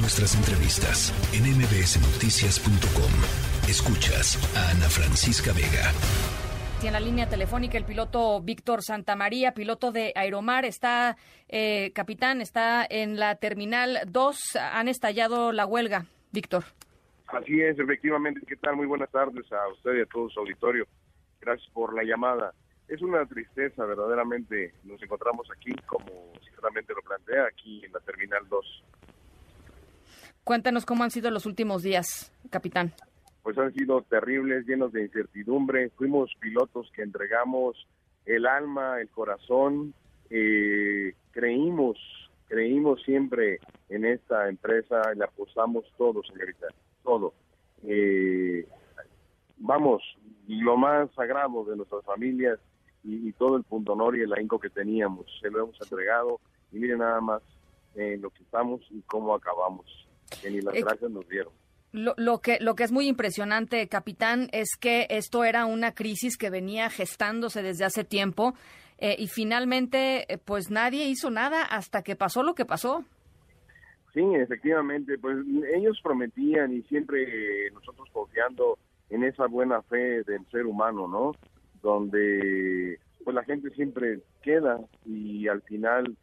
Nuestras entrevistas en mbsnoticias.com. Escuchas a Ana Francisca Vega. En la línea telefónica el piloto Víctor Santamaría, piloto de Aeromar, está, eh, capitán, está en la terminal 2. Han estallado la huelga, Víctor. Así es, efectivamente. ¿Qué tal? Muy buenas tardes a usted y a todo su auditorio. Gracias por la llamada. Es una tristeza, verdaderamente. Nos encontramos aquí, como ciertamente lo plantea, aquí en la Terminal 2. Cuéntanos cómo han sido los últimos días, capitán. Pues han sido terribles, llenos de incertidumbre. Fuimos pilotos que entregamos el alma, el corazón. Eh, creímos, creímos siempre en esta empresa, le apostamos todo, señorita, todo. Eh, vamos, lo más sagrado de nuestras familias y, todo el punto honor y el ahínco que teníamos. Se lo hemos entregado y miren nada más en lo que estamos y cómo acabamos. Que ni las eh, gracias nos dieron. Lo, lo, que, lo que es muy impresionante, capitán, es que esto era una crisis que venía gestándose desde hace tiempo eh, y finalmente eh, pues nadie hizo nada hasta que pasó lo que pasó. Sí, efectivamente, pues ellos prometían y siempre nosotros confiando en esa buena fe del ser humano, ¿no? donde pues la gente siempre queda y al final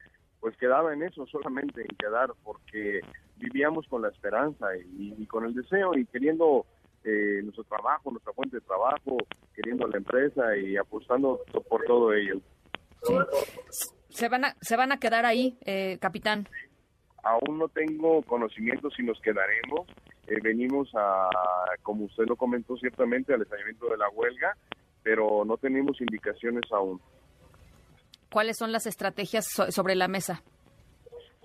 pues quedaba en eso solamente en quedar porque vivíamos con la esperanza y, con el deseo y queriendo eh, nuestro trabajo, nuestra fuente de trabajo, queriendo la empresa y apostando por todo ello. ¿Se, van a, ¿Se van a quedar ahí, eh, capitán? Aún no tengo conocimiento si nos quedaremos. Eh, venimos a, como usted lo comentó ciertamente, al estallamiento de la huelga pero no tenemos indicaciones aún. ¿Cuáles son las estrategias sobre la mesa?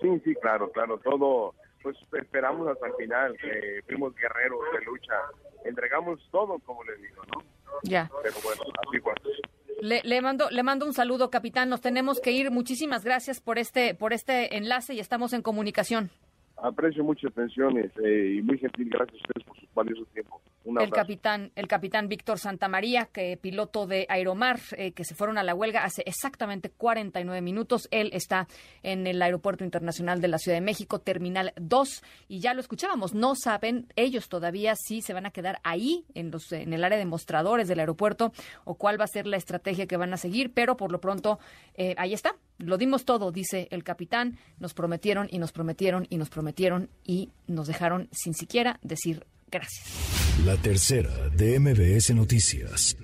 Sí, sí, claro, claro, todo, pues esperamos hasta el final, que fuimos guerreros de lucha, entregamos todo, como le digo, ¿no? Ya. Pero bueno, así fue. Le, le, mando le mando un saludo, capitán. Nos tenemos que ir. Muchísimas gracias por este por este enlace y estamos en comunicación. Aprecio muchas atenciones eh, y muy gentil. Gracias a ustedes por su valioso tiempo el capitán, el capitán Víctor Santamaría, que piloto de Aeromar, eh, que se fueron a la huelga hace exactamente 49 minutos. Él está en el Aeropuerto Internacional de la Ciudad de México, Terminal 2, y ya lo escuchábamos. No saben ellos todavía si se van a quedar ahí, en, los, en el área de mostradores del aeropuerto, o cuál va a ser la estrategia que van a seguir, pero por lo pronto eh, ahí está. Lo dimos todo, dice el capitán. Nos prometieron y nos prometieron y nos prometieron y nos dejaron sin siquiera decir gracias. La tercera de MBS Noticias.